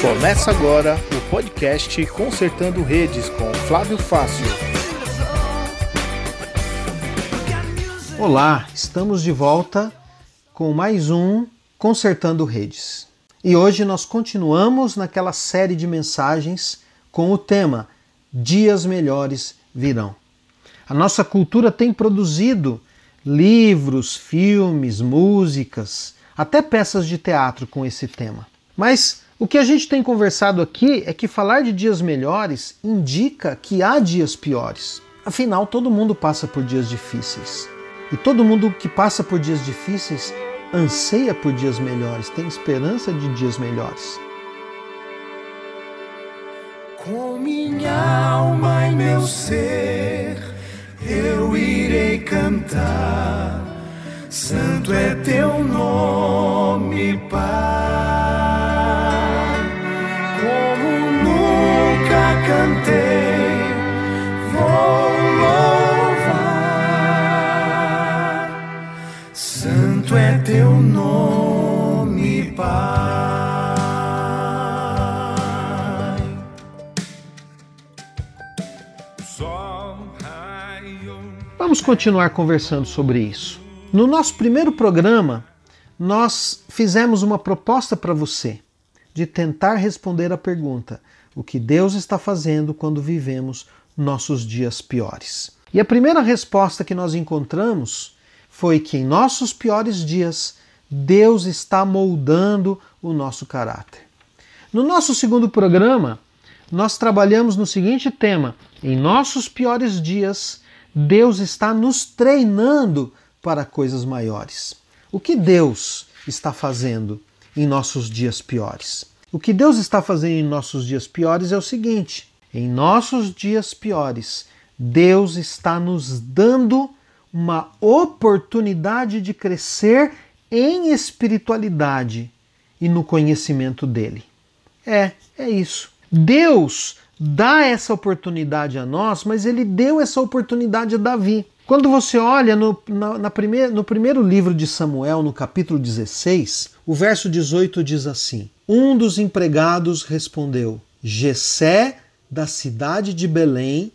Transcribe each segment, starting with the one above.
Começa agora o podcast Consertando Redes com Flávio Fácil. Olá, estamos de volta com mais um Consertando Redes. E hoje nós continuamos naquela série de mensagens com o tema Dias Melhores Virão. A nossa cultura tem produzido livros, filmes, músicas, até peças de teatro com esse tema. Mas o que a gente tem conversado aqui é que falar de dias melhores indica que há dias piores. Afinal, todo mundo passa por dias difíceis. E todo mundo que passa por dias difíceis anseia por dias melhores, tem esperança de dias melhores. Com minha alma e meu ser, eu irei cantar. Santo é teu nome, Pai. cantei, vou louvar. Santo é teu nome, Vamos continuar conversando sobre isso. No nosso primeiro programa, nós fizemos uma proposta para você de tentar responder a pergunta: o que Deus está fazendo quando vivemos nossos dias piores. E a primeira resposta que nós encontramos foi que em nossos piores dias Deus está moldando o nosso caráter. No nosso segundo programa, nós trabalhamos no seguinte tema: em nossos piores dias, Deus está nos treinando para coisas maiores. O que Deus está fazendo em nossos dias piores? O que Deus está fazendo em nossos dias piores é o seguinte: em nossos dias piores, Deus está nos dando uma oportunidade de crescer em espiritualidade e no conhecimento dele. É, é isso. Deus dá essa oportunidade a nós, mas ele deu essa oportunidade a Davi. Quando você olha no, na, na primeir, no primeiro livro de Samuel, no capítulo 16, o verso 18 diz assim: um dos empregados respondeu: Gesé, da cidade de Belém,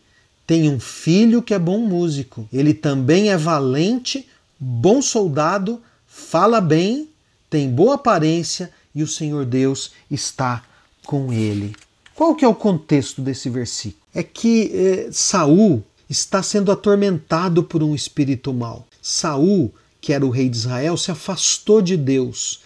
tem um filho que é bom músico. Ele também é valente, bom soldado, fala bem, tem boa aparência e o Senhor Deus está com ele. Qual que é o contexto desse versículo? É que eh, Saul está sendo atormentado por um espírito mau. Saul, que era o rei de Israel, se afastou de Deus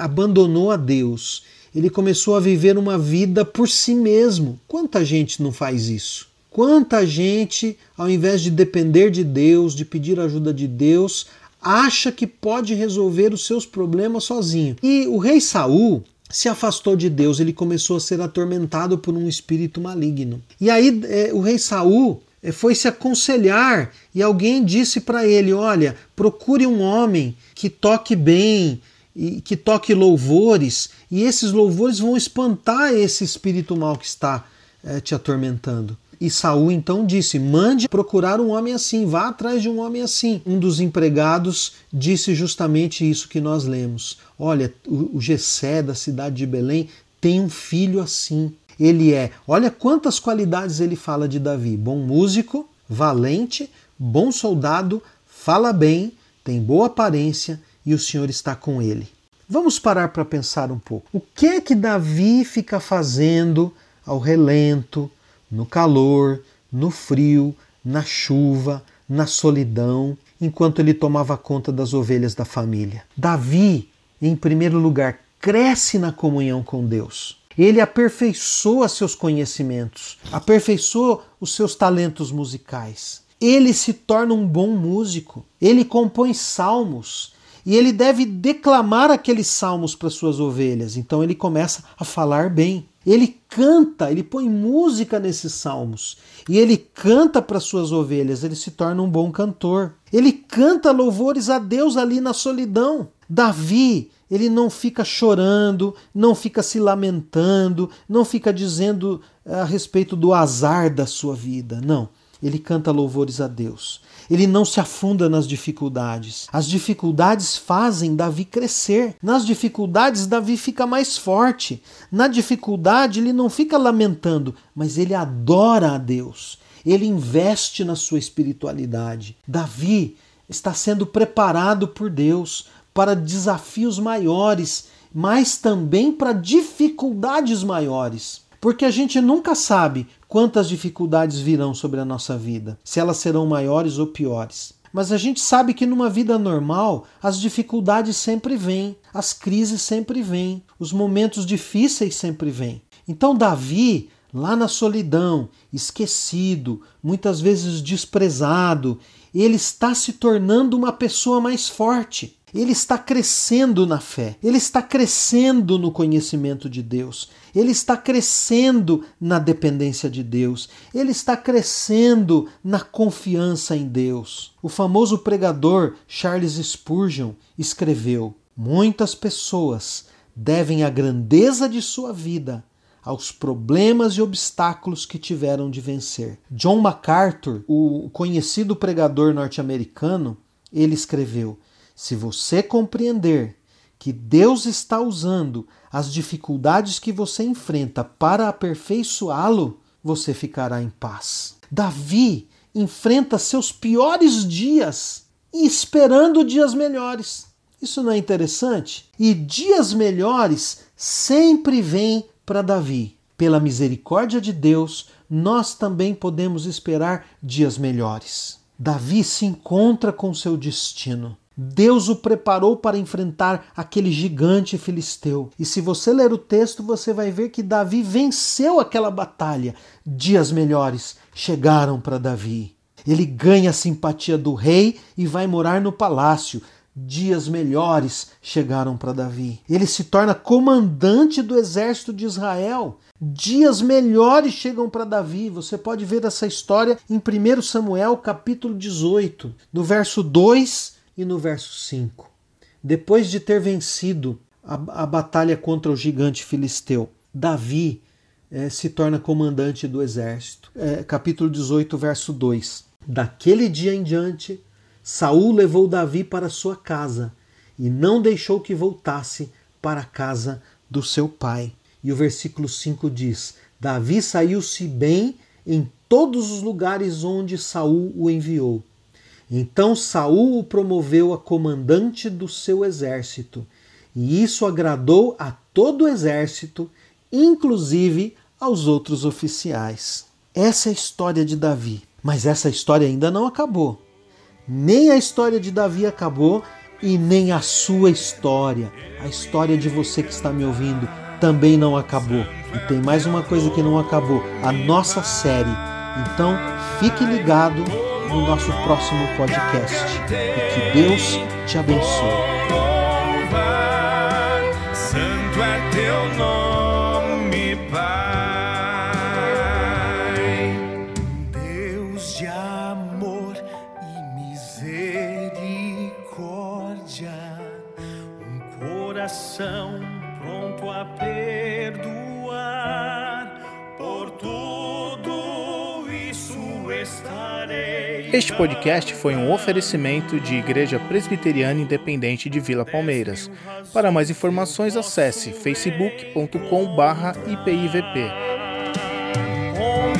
abandonou a Deus. Ele começou a viver uma vida por si mesmo. Quanta gente não faz isso? Quanta gente, ao invés de depender de Deus, de pedir ajuda de Deus, acha que pode resolver os seus problemas sozinho. E o rei Saul se afastou de Deus, ele começou a ser atormentado por um espírito maligno. E aí é, o rei Saul é, foi se aconselhar e alguém disse para ele: Olha, procure um homem que toque bem, e que toque louvores, e esses louvores vão espantar esse espírito mal que está é, te atormentando. E Saul então disse: Mande procurar um homem assim, vá atrás de um homem assim. Um dos empregados disse justamente isso que nós lemos. Olha, o, Gessé da cidade de Belém tem um filho assim. Ele é, olha quantas qualidades ele fala de Davi: bom músico, valente, bom soldado, fala bem, tem boa aparência e o Senhor está com ele. Vamos parar para pensar um pouco. O que é que Davi fica fazendo ao relento, no calor, no frio, na chuva, na solidão, enquanto ele tomava conta das ovelhas da família? Davi, em primeiro lugar, cresce na comunhão com Deus. Ele aperfeiçoa seus conhecimentos, aperfeiçoa os seus talentos musicais. Ele se torna um bom músico. Ele compõe salmos, e ele deve declamar aqueles salmos para suas ovelhas. Então ele começa a falar bem. Ele canta, ele põe música nesses salmos. E ele canta para suas ovelhas, ele se torna um bom cantor. Ele canta louvores a Deus ali na solidão. Davi, ele não fica chorando, não fica se lamentando, não fica dizendo a respeito do azar da sua vida. Não. Ele canta louvores a Deus. Ele não se afunda nas dificuldades. As dificuldades fazem Davi crescer. Nas dificuldades, Davi fica mais forte. Na dificuldade, ele não fica lamentando, mas ele adora a Deus. Ele investe na sua espiritualidade. Davi está sendo preparado por Deus para desafios maiores, mas também para dificuldades maiores. Porque a gente nunca sabe quantas dificuldades virão sobre a nossa vida, se elas serão maiores ou piores. Mas a gente sabe que numa vida normal as dificuldades sempre vêm, as crises sempre vêm, os momentos difíceis sempre vêm. Então, Davi, lá na solidão, esquecido, muitas vezes desprezado, ele está se tornando uma pessoa mais forte ele está crescendo na fé, ele está crescendo no conhecimento de Deus, ele está crescendo na dependência de Deus, ele está crescendo na confiança em Deus. O famoso pregador Charles Spurgeon escreveu: Muitas pessoas devem a grandeza de sua vida aos problemas e obstáculos que tiveram de vencer. John MacArthur, o conhecido pregador norte-americano, ele escreveu: se você compreender que Deus está usando as dificuldades que você enfrenta para aperfeiçoá-lo, você ficará em paz. Davi enfrenta seus piores dias esperando dias melhores. Isso não é interessante? E dias melhores sempre vêm para Davi. Pela misericórdia de Deus, nós também podemos esperar dias melhores. Davi se encontra com seu destino. Deus o preparou para enfrentar aquele gigante filisteu. E se você ler o texto, você vai ver que Davi venceu aquela batalha. Dias melhores chegaram para Davi. Ele ganha a simpatia do rei e vai morar no palácio. Dias melhores chegaram para Davi. Ele se torna comandante do exército de Israel. Dias melhores chegam para Davi. Você pode ver essa história em 1 Samuel, capítulo 18, do verso 2 e no verso 5. Depois de ter vencido a, a batalha contra o gigante filisteu, Davi é, se torna comandante do exército. É, capítulo 18, verso 2. Daquele dia em diante, Saul levou Davi para sua casa e não deixou que voltasse para a casa do seu pai. E o versículo 5 diz: Davi saiu-se bem em todos os lugares onde Saul o enviou. Então Saul o promoveu a comandante do seu exército, e isso agradou a todo o exército, inclusive aos outros oficiais. Essa é a história de Davi. Mas essa história ainda não acabou. Nem a história de Davi acabou e nem a sua história. A história de você que está me ouvindo também não acabou. E tem mais uma coisa que não acabou: a nossa série. Então, fique ligado no nosso próximo podcast. E que Deus te abençoe. Santo é teu nome, Pai. Deus de amor e misericórdia, um coração pronto a perdoar por tudo isso estarei. Este podcast foi um oferecimento de Igreja Presbiteriana Independente de Vila Palmeiras. Para mais informações, acesse facebook.com/ipivp. Com